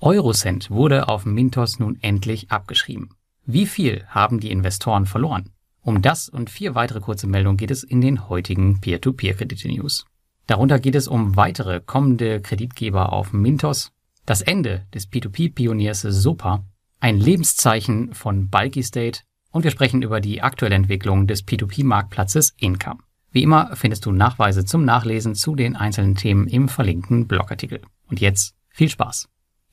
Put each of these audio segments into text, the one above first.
Eurocent wurde auf Mintos nun endlich abgeschrieben. Wie viel haben die Investoren verloren? Um das und vier weitere kurze Meldungen geht es in den heutigen Peer-to-Peer-Kredite-News. Darunter geht es um weitere kommende Kreditgeber auf Mintos, das Ende des P2P-Pioniers SOPA, ein Lebenszeichen von Bulky State und wir sprechen über die aktuelle Entwicklung des P2P-Marktplatzes Income. Wie immer findest du Nachweise zum Nachlesen zu den einzelnen Themen im verlinkten Blogartikel. Und jetzt viel Spaß!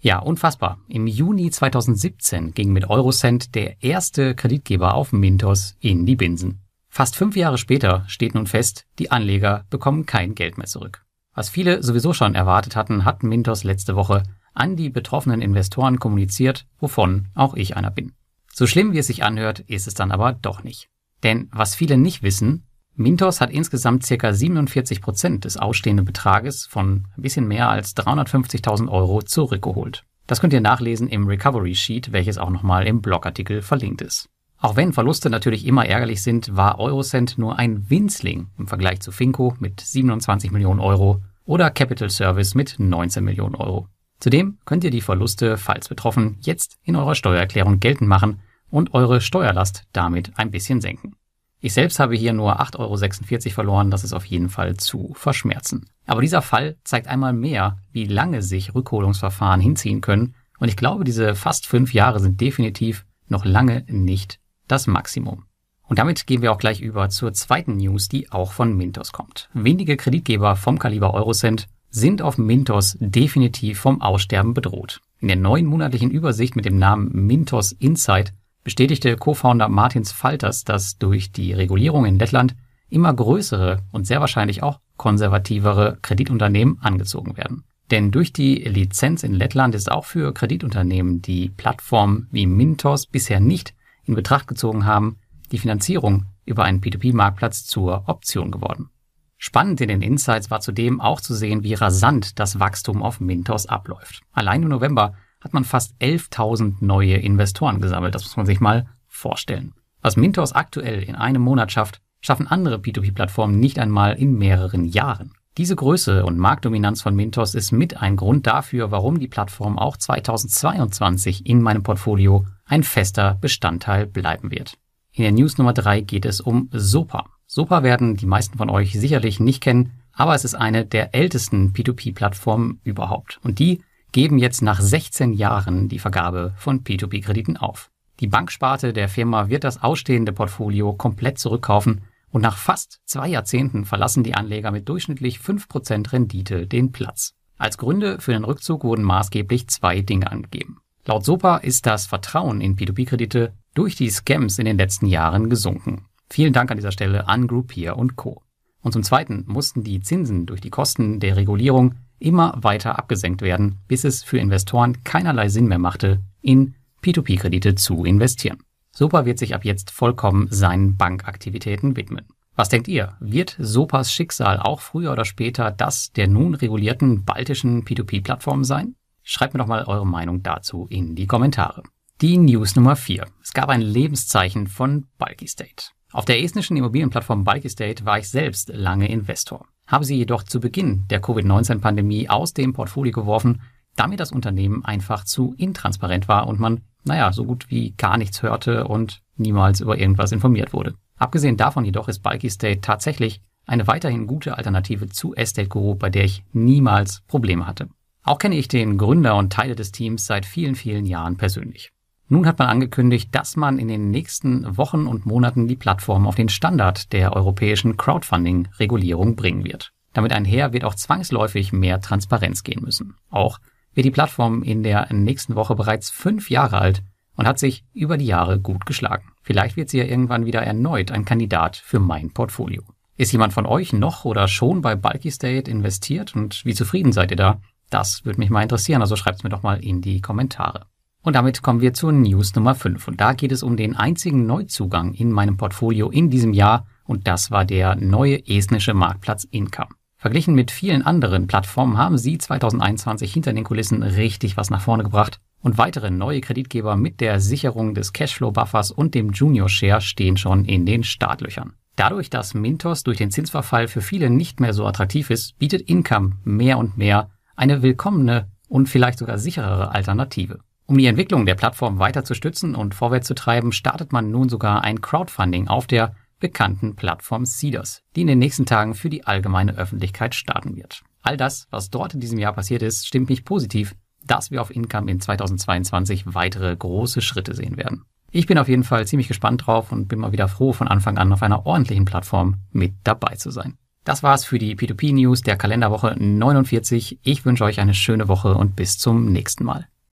Ja, unfassbar. Im Juni 2017 ging mit Eurocent der erste Kreditgeber auf Mintos in die Binsen. Fast fünf Jahre später steht nun fest, die Anleger bekommen kein Geld mehr zurück. Was viele sowieso schon erwartet hatten, hat Mintos letzte Woche an die betroffenen Investoren kommuniziert, wovon auch ich einer bin. So schlimm wie es sich anhört, ist es dann aber doch nicht. Denn was viele nicht wissen, Mintos hat insgesamt ca. 47 Prozent des ausstehenden Betrages von ein bisschen mehr als 350.000 Euro zurückgeholt. Das könnt ihr nachlesen im Recovery Sheet, welches auch nochmal im Blogartikel verlinkt ist. Auch wenn Verluste natürlich immer ärgerlich sind, war Eurocent nur ein Winzling im Vergleich zu Finco mit 27 Millionen Euro oder Capital Service mit 19 Millionen Euro. Zudem könnt ihr die Verluste, falls betroffen, jetzt in eurer Steuererklärung geltend machen und eure Steuerlast damit ein bisschen senken. Ich selbst habe hier nur 8,46 Euro verloren, das ist auf jeden Fall zu verschmerzen. Aber dieser Fall zeigt einmal mehr, wie lange sich Rückholungsverfahren hinziehen können und ich glaube, diese fast fünf Jahre sind definitiv noch lange nicht das Maximum. Und damit gehen wir auch gleich über zur zweiten News, die auch von Mintos kommt. Wenige Kreditgeber vom Kaliber Eurocent sind auf Mintos definitiv vom Aussterben bedroht. In der neuen monatlichen Übersicht mit dem Namen Mintos Insight bestätigte Co-Founder Martins Falters, dass durch die Regulierung in Lettland immer größere und sehr wahrscheinlich auch konservativere Kreditunternehmen angezogen werden. Denn durch die Lizenz in Lettland ist auch für Kreditunternehmen, die Plattformen wie Mintos bisher nicht in Betracht gezogen haben, die Finanzierung über einen P2P-Marktplatz zur Option geworden. Spannend in den Insights war zudem auch zu sehen, wie rasant das Wachstum auf Mintos abläuft. Allein im November hat man fast 11.000 neue Investoren gesammelt. Das muss man sich mal vorstellen. Was Mintos aktuell in einem Monat schafft, schaffen andere P2P-Plattformen nicht einmal in mehreren Jahren. Diese Größe und Marktdominanz von Mintos ist mit ein Grund dafür, warum die Plattform auch 2022 in meinem Portfolio ein fester Bestandteil bleiben wird. In der News Nummer 3 geht es um Sopa. Sopa werden die meisten von euch sicherlich nicht kennen, aber es ist eine der ältesten P2P-Plattformen überhaupt. Und die geben jetzt nach 16 Jahren die Vergabe von P2P-Krediten auf. Die Banksparte der Firma wird das ausstehende Portfolio komplett zurückkaufen und nach fast zwei Jahrzehnten verlassen die Anleger mit durchschnittlich 5% Rendite den Platz. Als Gründe für den Rückzug wurden maßgeblich zwei Dinge angegeben. Laut SOPA ist das Vertrauen in P2P-Kredite durch die Scams in den letzten Jahren gesunken. Vielen Dank an dieser Stelle an Groupier und Co. Und zum Zweiten mussten die Zinsen durch die Kosten der Regulierung immer weiter abgesenkt werden, bis es für Investoren keinerlei Sinn mehr machte, in P2P-Kredite zu investieren. Sopa wird sich ab jetzt vollkommen seinen Bankaktivitäten widmen. Was denkt ihr? Wird Sopas Schicksal auch früher oder später das der nun regulierten baltischen P2P-Plattformen sein? Schreibt mir doch mal eure Meinung dazu in die Kommentare. Die News Nummer 4. Es gab ein Lebenszeichen von Bulky State. Auf der estnischen Immobilienplattform Bulky State war ich selbst lange Investor habe sie jedoch zu Beginn der Covid-19-Pandemie aus dem Portfolio geworfen, damit das Unternehmen einfach zu intransparent war und man, naja, so gut wie gar nichts hörte und niemals über irgendwas informiert wurde. Abgesehen davon jedoch ist Bulky State tatsächlich eine weiterhin gute Alternative zu Estate Guru, bei der ich niemals Probleme hatte. Auch kenne ich den Gründer und Teile des Teams seit vielen, vielen Jahren persönlich. Nun hat man angekündigt, dass man in den nächsten Wochen und Monaten die Plattform auf den Standard der europäischen Crowdfunding-Regulierung bringen wird. Damit einher wird auch zwangsläufig mehr Transparenz gehen müssen. Auch wird die Plattform in der nächsten Woche bereits fünf Jahre alt und hat sich über die Jahre gut geschlagen. Vielleicht wird sie ja irgendwann wieder erneut ein Kandidat für mein Portfolio. Ist jemand von euch noch oder schon bei Bulky State investiert und wie zufrieden seid ihr da? Das würde mich mal interessieren, also schreibt es mir doch mal in die Kommentare. Und damit kommen wir zur News Nummer 5. Und da geht es um den einzigen Neuzugang in meinem Portfolio in diesem Jahr. Und das war der neue estnische Marktplatz Income. Verglichen mit vielen anderen Plattformen haben sie 2021 hinter den Kulissen richtig was nach vorne gebracht. Und weitere neue Kreditgeber mit der Sicherung des Cashflow-Buffers und dem Junior Share stehen schon in den Startlöchern. Dadurch, dass Mintos durch den Zinsverfall für viele nicht mehr so attraktiv ist, bietet Income mehr und mehr eine willkommene und vielleicht sogar sicherere Alternative. Um die Entwicklung der Plattform weiter zu stützen und vorwärts zu treiben, startet man nun sogar ein Crowdfunding auf der bekannten Plattform Cedars, die in den nächsten Tagen für die allgemeine Öffentlichkeit starten wird. All das, was dort in diesem Jahr passiert ist, stimmt mich positiv, dass wir auf Income in 2022 weitere große Schritte sehen werden. Ich bin auf jeden Fall ziemlich gespannt drauf und bin mal wieder froh, von Anfang an auf einer ordentlichen Plattform mit dabei zu sein. Das war's für die P2P News der Kalenderwoche 49. Ich wünsche euch eine schöne Woche und bis zum nächsten Mal.